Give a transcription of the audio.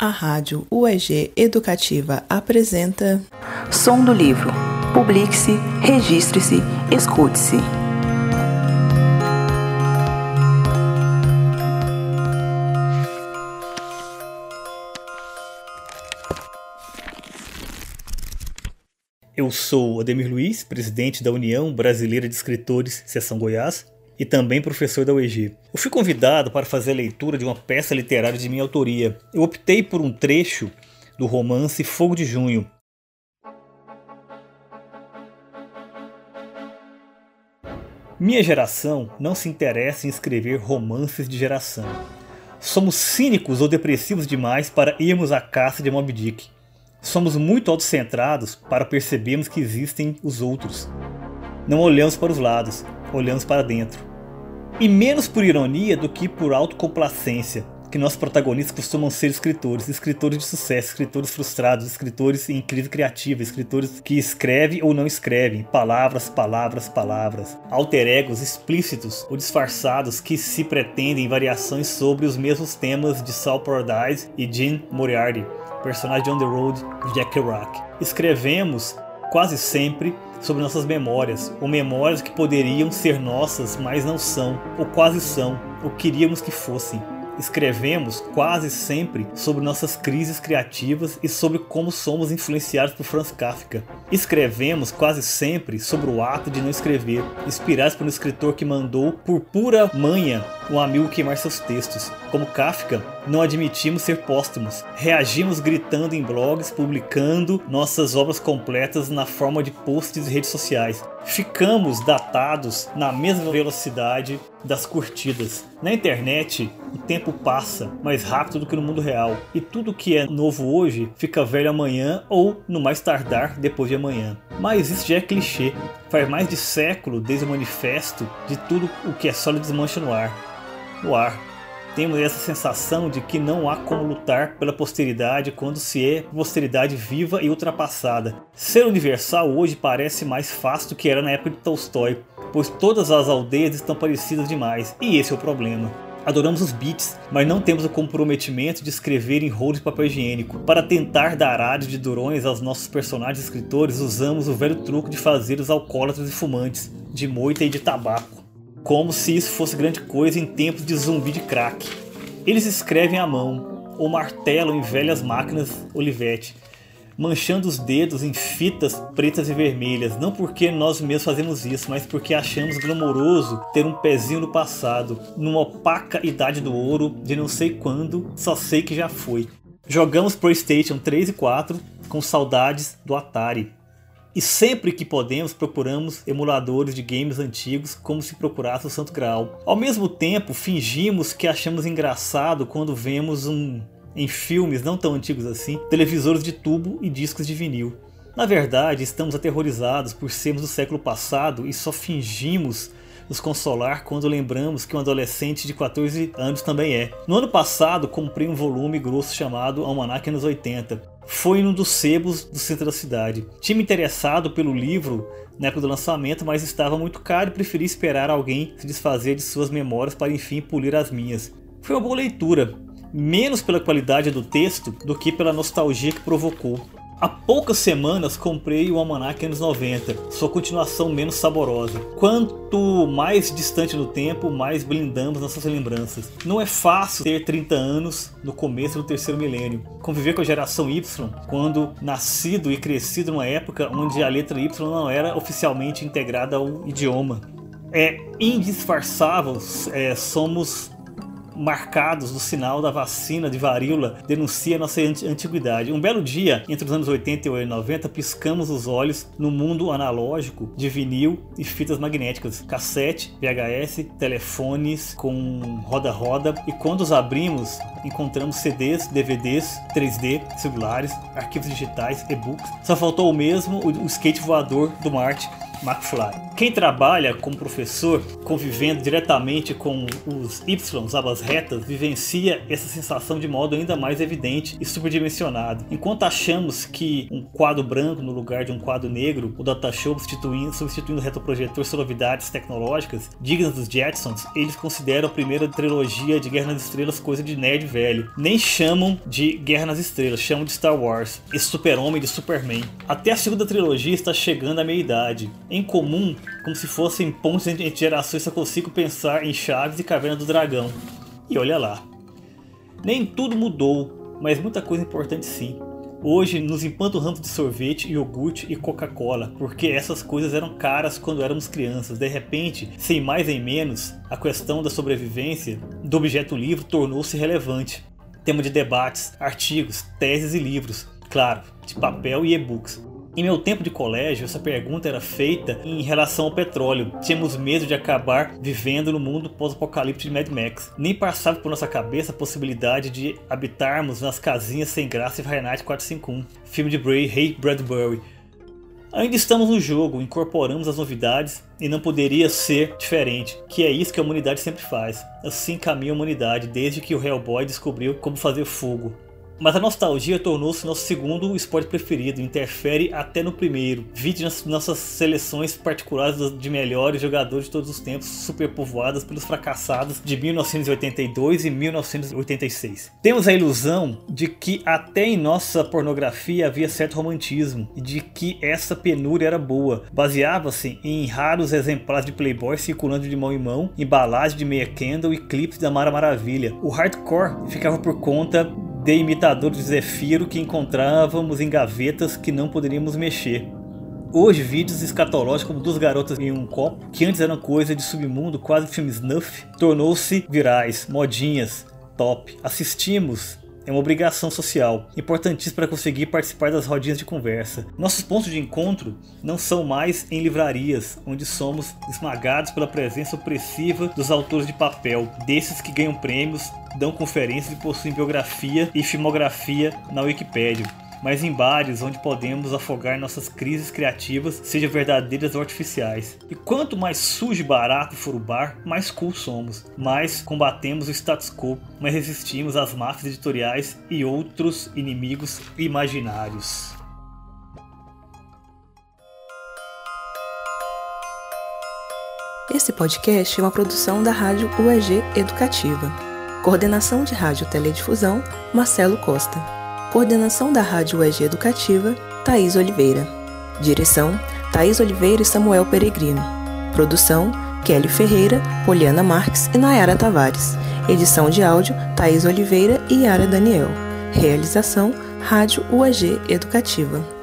A Rádio UEG Educativa apresenta Som do Livro. Publique-se, registre-se, escute-se. Eu sou Ademir Luiz, presidente da União Brasileira de Escritores, Seção Goiás, e também professor da UEG. Eu fui convidado para fazer a leitura de uma peça literária de minha autoria. Eu optei por um trecho do romance Fogo de Junho. Minha geração não se interessa em escrever romances de geração. Somos cínicos ou depressivos demais para irmos à caça de Moby Dick. Somos muito autocentrados para percebermos que existem os outros. Não olhamos para os lados, olhamos para dentro. E menos por ironia do que por autocomplacência, que nossos protagonistas costumam ser escritores, escritores de sucesso, escritores frustrados, escritores em crise criativa, escritores que escrevem ou não escrevem, palavras, palavras, palavras, alter egos explícitos ou disfarçados que se pretendem variações sobre os mesmos temas de Saul Paradise e Jim Moriarty, personagem on the road de Jack Kerouac. Escrevemos quase sempre sobre nossas memórias, ou memórias que poderiam ser nossas, mas não são, ou quase são, ou queríamos que fossem. Escrevemos quase sempre sobre nossas crises criativas e sobre como somos influenciados por Franz Kafka. Escrevemos quase sempre sobre o ato de não escrever, inspirados por um escritor que mandou, por pura manha, um amigo queimar seus textos. Como Kafka, não admitimos ser póstumos. Reagimos gritando em blogs, publicando nossas obras completas na forma de posts e redes sociais. Ficamos datados na mesma velocidade das curtidas. Na internet, o tempo passa mais rápido do que no mundo real, e tudo que é novo hoje fica velho amanhã ou, no mais tardar, depois de amanhã. Mas isso já é clichê. Faz mais de século desde o manifesto de tudo o que é sólido desmancha no ar. No ar. Temos essa sensação de que não há como lutar pela posteridade quando se é posteridade viva e ultrapassada. Ser universal hoje parece mais fácil do que era na época de Tolstói, pois todas as aldeias estão parecidas demais, e esse é o problema. Adoramos os beats, mas não temos o comprometimento de escrever em rolos de papel higiênico. Para tentar dar áreas de durões aos nossos personagens escritores, usamos o velho truque de fazer os alcoólatras e fumantes, de moita e de tabaco. Como se isso fosse grande coisa em tempos de zumbi de crack. Eles escrevem à mão, ou martelam em velhas máquinas Olivetti, manchando os dedos em fitas pretas e vermelhas, não porque nós mesmos fazemos isso, mas porque achamos glamouroso ter um pezinho no passado, numa opaca idade do ouro de não sei quando, só sei que já foi. Jogamos PlayStation 3 e 4 com saudades do Atari. E sempre que podemos procuramos emuladores de games antigos como se procurasse o Santo Graal. Ao mesmo tempo, fingimos que achamos engraçado quando vemos um em filmes não tão antigos assim, televisores de tubo e discos de vinil. Na verdade, estamos aterrorizados por sermos do século passado e só fingimos nos consolar quando lembramos que um adolescente de 14 anos também é. No ano passado, comprei um volume grosso chamado Almanac anos 80. Foi em um dos sebos do centro da cidade. Tinha me interessado pelo livro na época do lançamento, mas estava muito caro e preferi esperar alguém se desfazer de suas memórias para enfim polir as minhas. Foi uma boa leitura, menos pela qualidade do texto do que pela nostalgia que provocou. Há poucas semanas comprei o Almanac anos 90, sua continuação menos saborosa. Quanto mais distante no tempo, mais blindamos nossas lembranças. Não é fácil ter 30 anos no começo do terceiro milênio. Conviver com a geração Y, quando nascido e crescido numa época onde a letra Y não era oficialmente integrada ao idioma. É indisfarçável, é, somos marcados do sinal da vacina de varíola denuncia nossa antiguidade. Um belo dia, entre os anos 80 e 90, piscamos os olhos no mundo analógico de vinil e fitas magnéticas, cassete, VHS, telefones com roda-roda e quando os abrimos, encontramos CDs, DVDs, 3D, celulares, arquivos digitais, e-books. Só faltou o mesmo o skate voador do Marte McFly. Quem trabalha como professor, convivendo diretamente com os Y, abas retas, vivencia essa sensação de modo ainda mais evidente e superdimensionado. Enquanto achamos que um quadro branco no lugar de um quadro negro, o datashow substituindo, substituindo o retroprojetor são novidades tecnológicas dignas dos Jetsons, eles consideram a primeira trilogia de Guerra nas Estrelas coisa de nerd velho. Nem chamam de Guerra nas Estrelas, chamam de Star Wars, esse super-homem de Superman. Até a segunda trilogia está chegando à meia-idade. Em comum, como se fossem pontos entre gerações, só consigo pensar em Chaves e Caverna do Dragão. E olha lá. Nem tudo mudou, mas muita coisa importante sim. Hoje nos empanturramos de sorvete, iogurte e Coca-Cola, porque essas coisas eram caras quando éramos crianças. De repente, sem mais nem menos, a questão da sobrevivência do objeto livre tornou-se relevante. Tema de debates, artigos, teses e livros, claro, de papel e e-books. Em meu tempo de colégio, essa pergunta era feita em relação ao petróleo. Tínhamos medo de acabar vivendo no mundo pós-apocalipse de Mad Max. Nem passava por nossa cabeça a possibilidade de habitarmos nas casinhas sem graça de Fahrenheit 451, filme de Bray Ray Bradbury. Ainda estamos no jogo, incorporamos as novidades e não poderia ser diferente, que é isso que a humanidade sempre faz. Assim caminha a humanidade desde que o Hellboy descobriu como fazer fogo. Mas a nostalgia tornou-se nosso segundo esporte preferido, interfere até no primeiro. Vide nas nossas seleções particulares de melhores jogadores de todos os tempos, superpovoadas pelos fracassados de 1982 e 1986. Temos a ilusão de que até em nossa pornografia havia certo romantismo e de que essa penúria era boa. Baseava-se em raros exemplares de Playboy circulando de mão em mão, embalagem de meia candle e clipes da Mara Maravilha. O hardcore ficava por conta de imitadores de Zefiro que encontrávamos em gavetas que não poderíamos mexer. Hoje, vídeos escatológicos como duas garotas em um copo, que antes eram coisa de submundo, quase filme snuff, tornou-se virais, modinhas, top. Assistimos é uma obrigação social, importantíssima para conseguir participar das rodinhas de conversa. Nossos pontos de encontro não são mais em livrarias, onde somos esmagados pela presença opressiva dos autores de papel, desses que ganham prêmios, dão conferências e possuem biografia e filmografia na Wikipédia mas em bares onde podemos afogar nossas crises criativas, sejam verdadeiras ou artificiais. E quanto mais sujo e barato for o bar, mais cool somos, mais combatemos o status quo, mais resistimos às máfias editoriais e outros inimigos imaginários. Esse podcast é uma produção da Rádio UEG Educativa. Coordenação de Rádio Teledifusão, Marcelo Costa. Coordenação da Rádio UEG Educativa, Thaís Oliveira. Direção, Thaís Oliveira e Samuel Peregrino. Produção, Kelly Ferreira, Poliana Marques e Nayara Tavares. Edição de áudio, Thaís Oliveira e Yara Daniel. Realização, Rádio UEG Educativa.